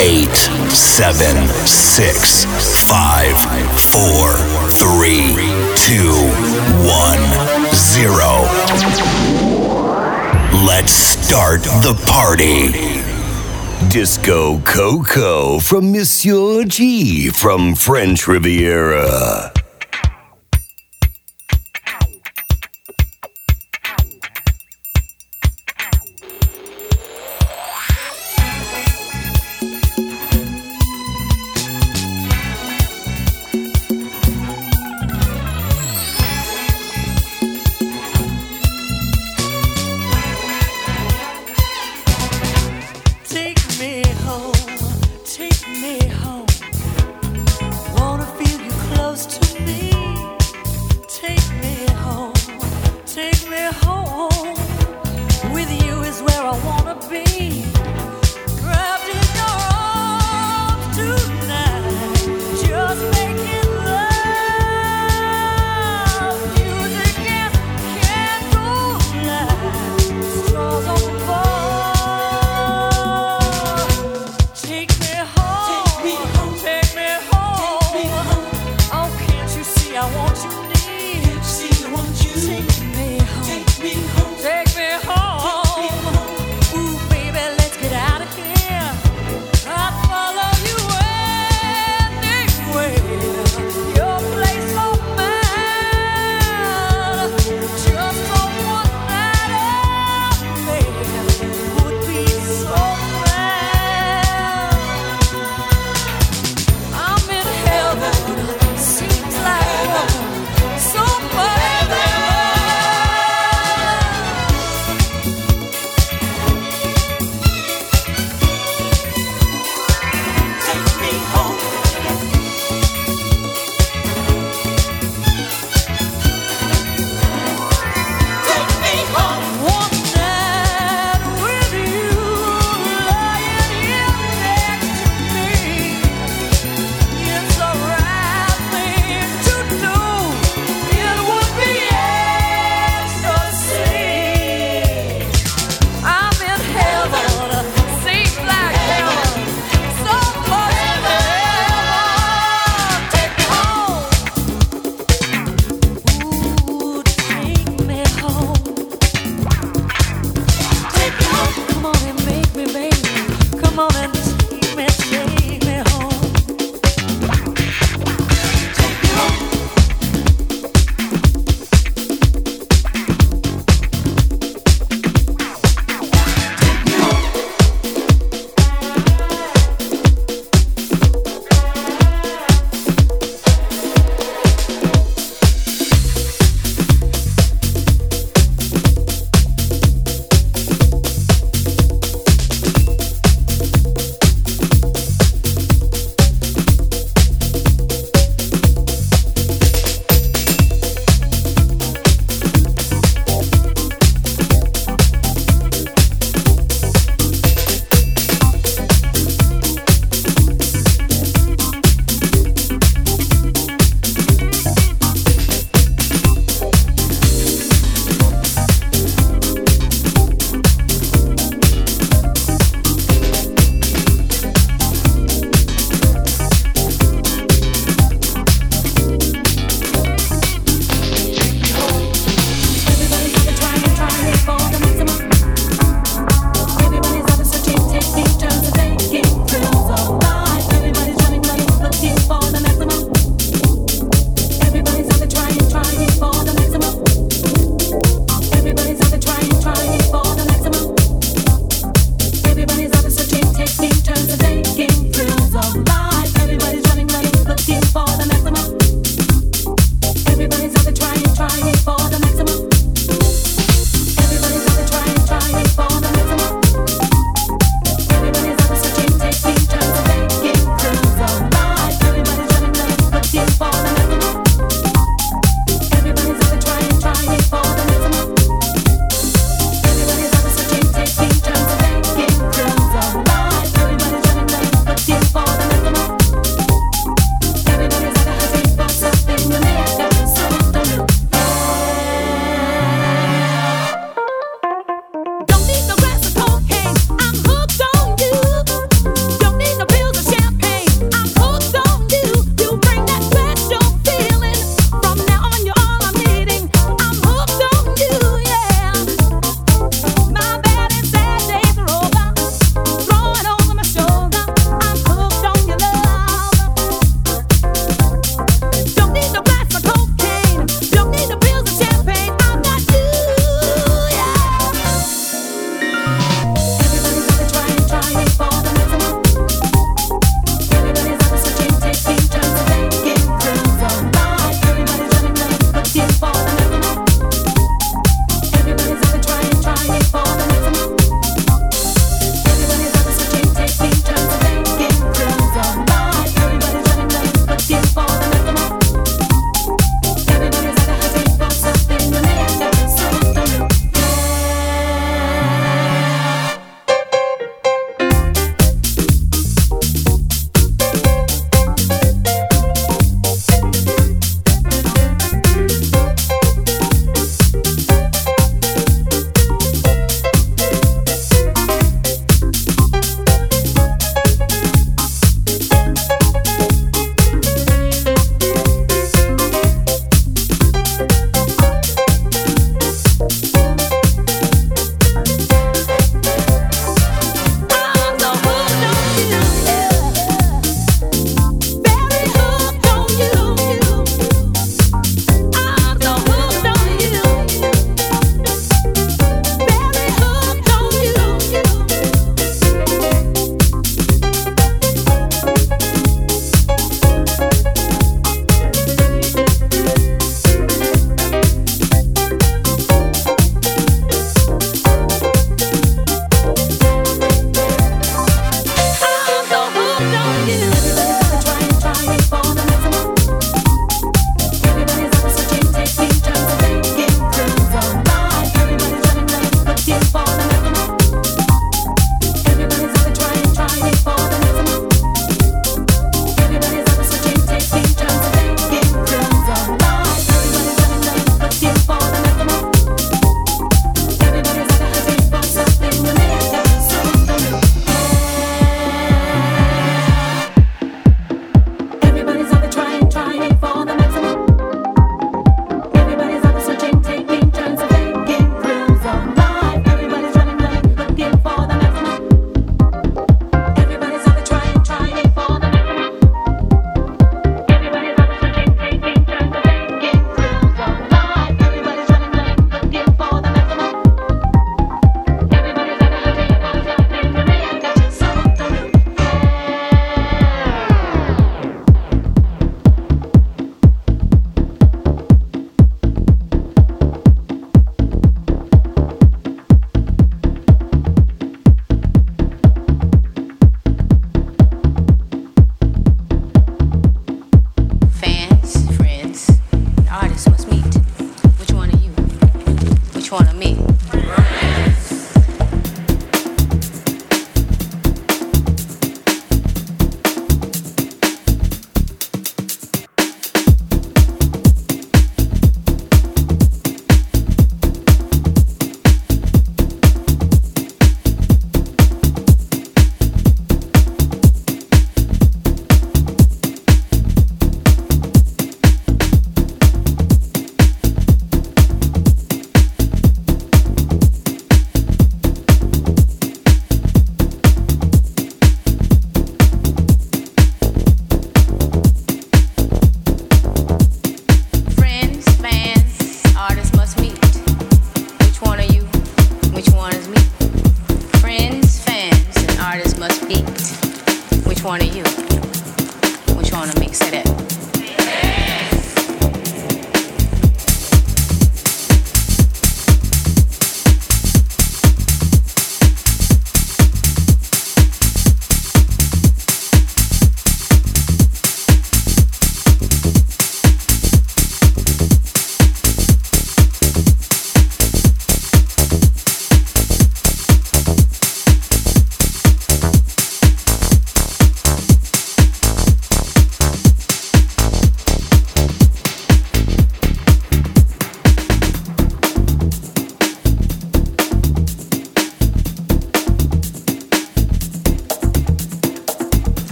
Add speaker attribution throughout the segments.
Speaker 1: eight, seven, six, five, four, three, two, one, zero. Let's start the party. Disco Coco from Monsieur G from French Riviera.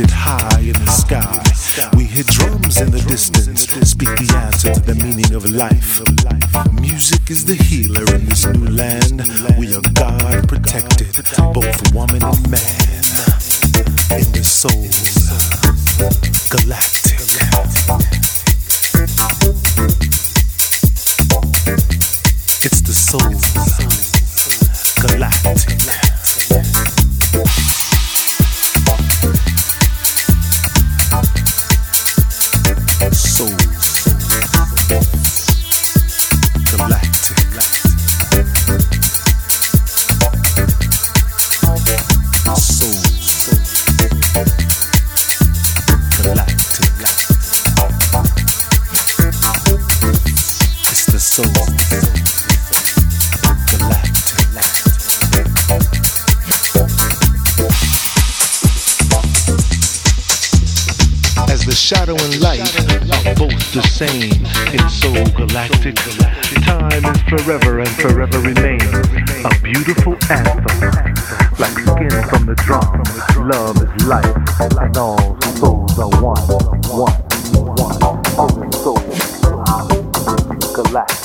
Speaker 2: Protected high in the sky, we hear drums in the distance speak the answer to the meaning of life. Music is the healer in this new land. We are God protected, both woman and man. In the soul, galactic. The same in soul galactic, time is forever and forever remains a beautiful anthem. Like skin from the drum, love is life, and all souls are one, one, one. All souls, galactic.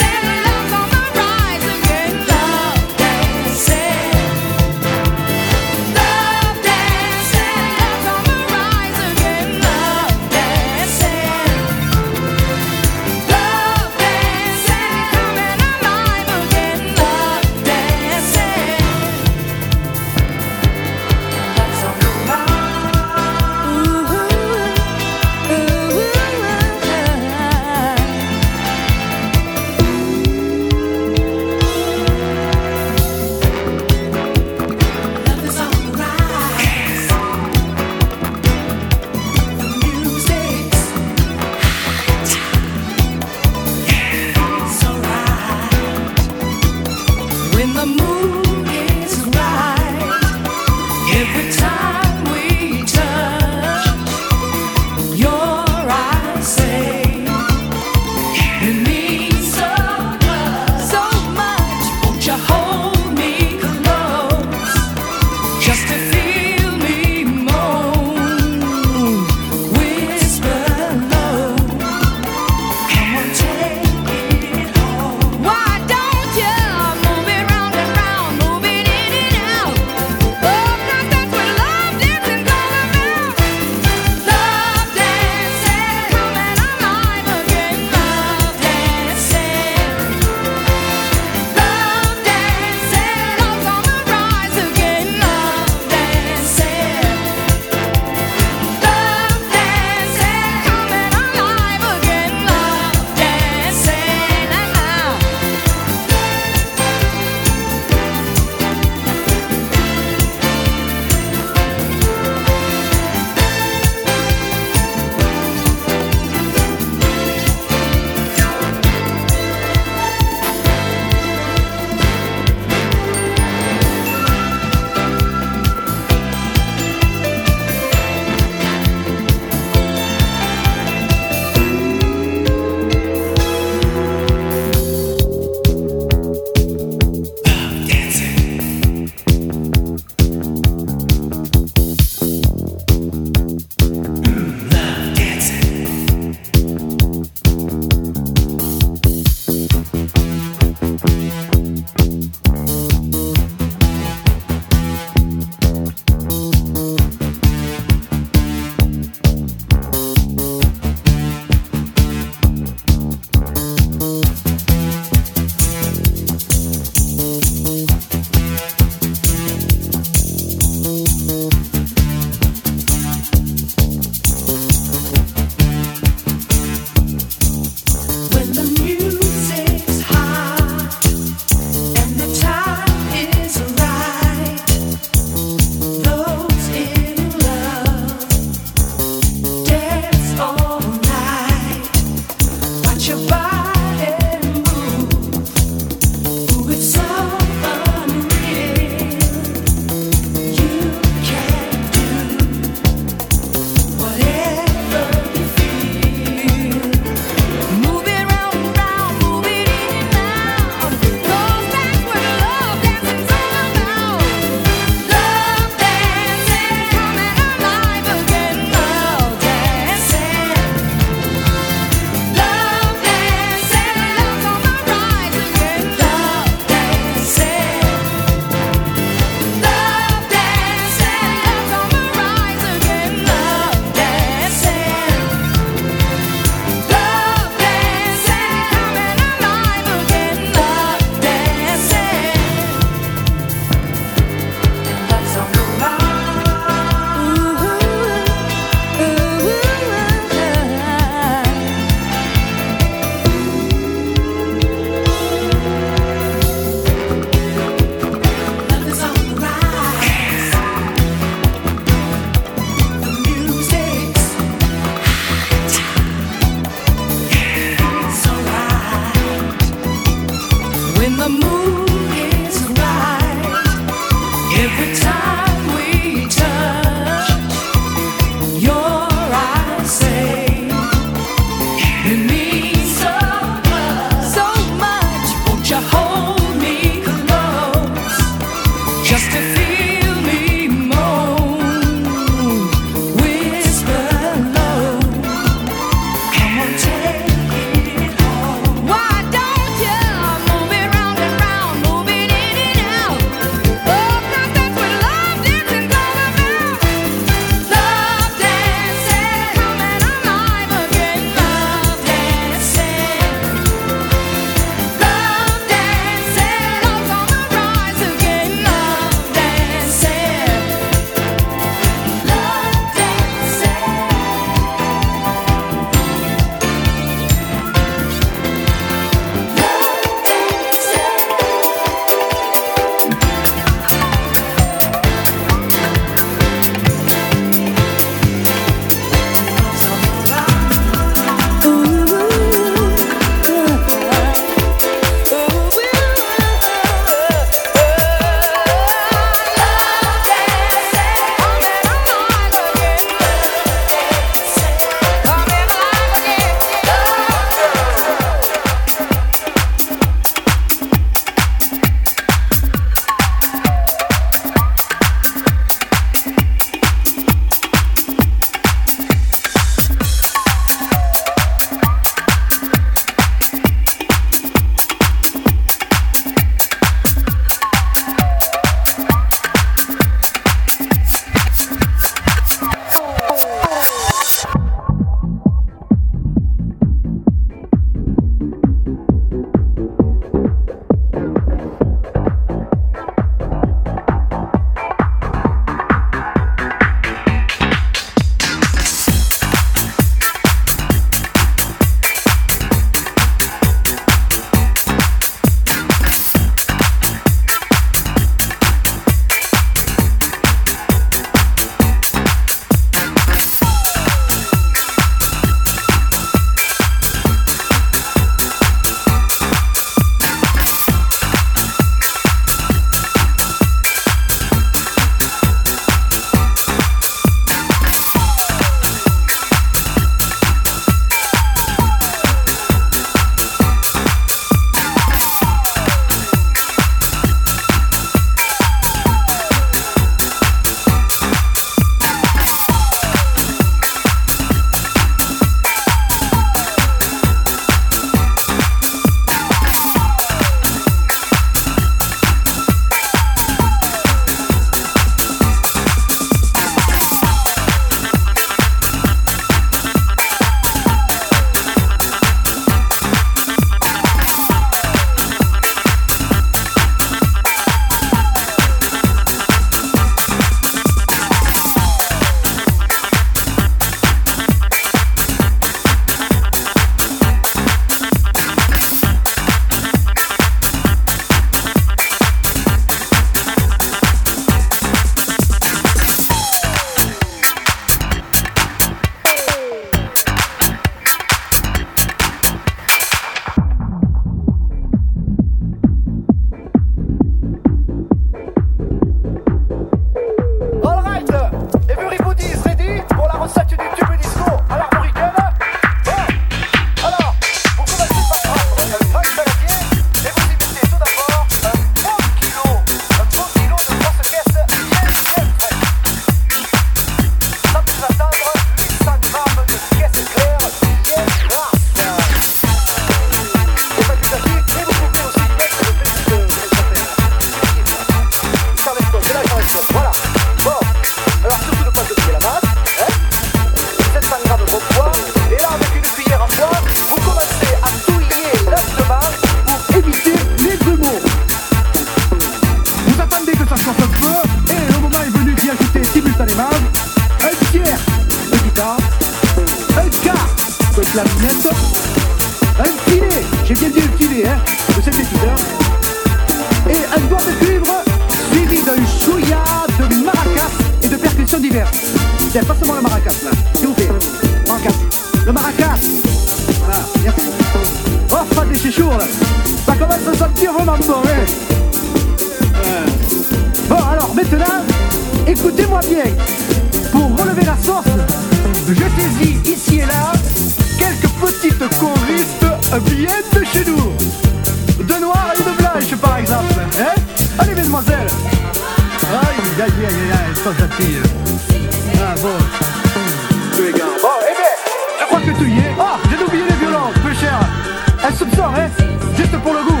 Speaker 3: Hein Juste pour le goût.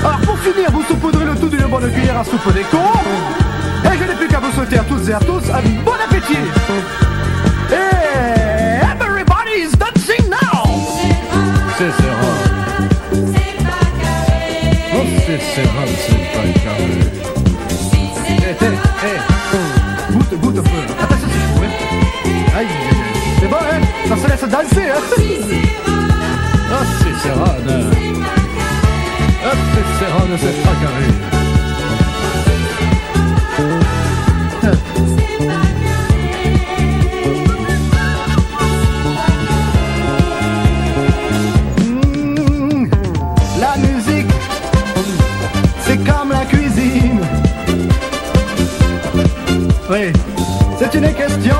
Speaker 3: Alors, pour finir, vous saupoudrez le tout d'une bonne cuillère à soupe des cons. Et je n'ai plus qu'à vous souhaiter à toutes et à tous un bon appétit. Et everybody's dancing now.
Speaker 4: C'est. Oh, c'est Serra, c'est pas carré.
Speaker 3: Eh, eh, eh. Goûte, goûte un peu. Attention, c'est hein. Aïe. C'est bon, hein Ça se laisse danser, hein
Speaker 4: Ah, c'est Serra, non. Ah, c'est Serra, ne c'est pas carré.
Speaker 3: Mmh, La musique, c'est comme la cuisine. Oui, c'est une question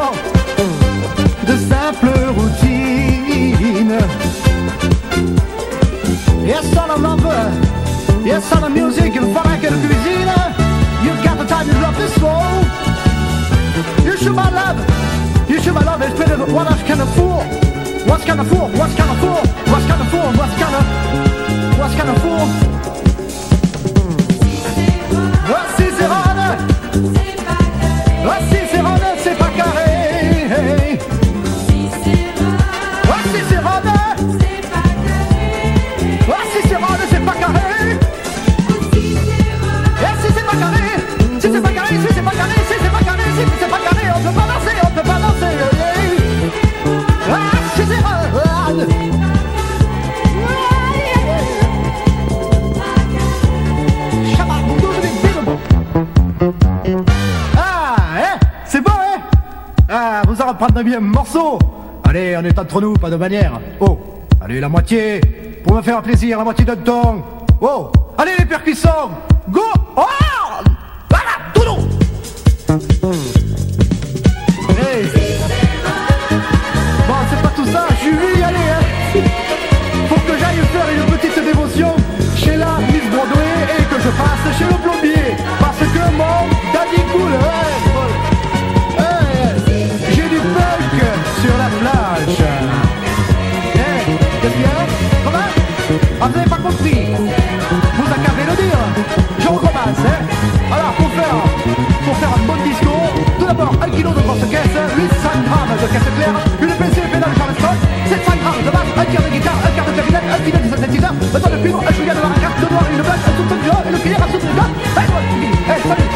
Speaker 3: gonna fall? What's gonna fall? What's gonna fall? What's gonna morceau Allez, on est entre nous, pas de manière. Oh, allez, la moitié. Pour me faire plaisir, la moitié de ton. Oh, allez, les percussons Go Oh Voilà, doudou Hey Bon, c'est pas tout ça, je vais y aller, hein. Pour que j'aille faire une petite dévotion chez la Miss Broadway et que je passe chez le plombier. Parce que mon daddy coule hein. pour faire un bon disco, tout d'abord 1 kg de grosse caisse, 800 grammes de caisse claire, une PC pédale Charleston, 700 grammes de basse, un quart de guitare, un quart de clarinette, un filet de synthétiseur, un ton de cuivre, un chouïa de maracas, deux noir, une blanche, un soupçon de et le cuillère à soupe de gars, et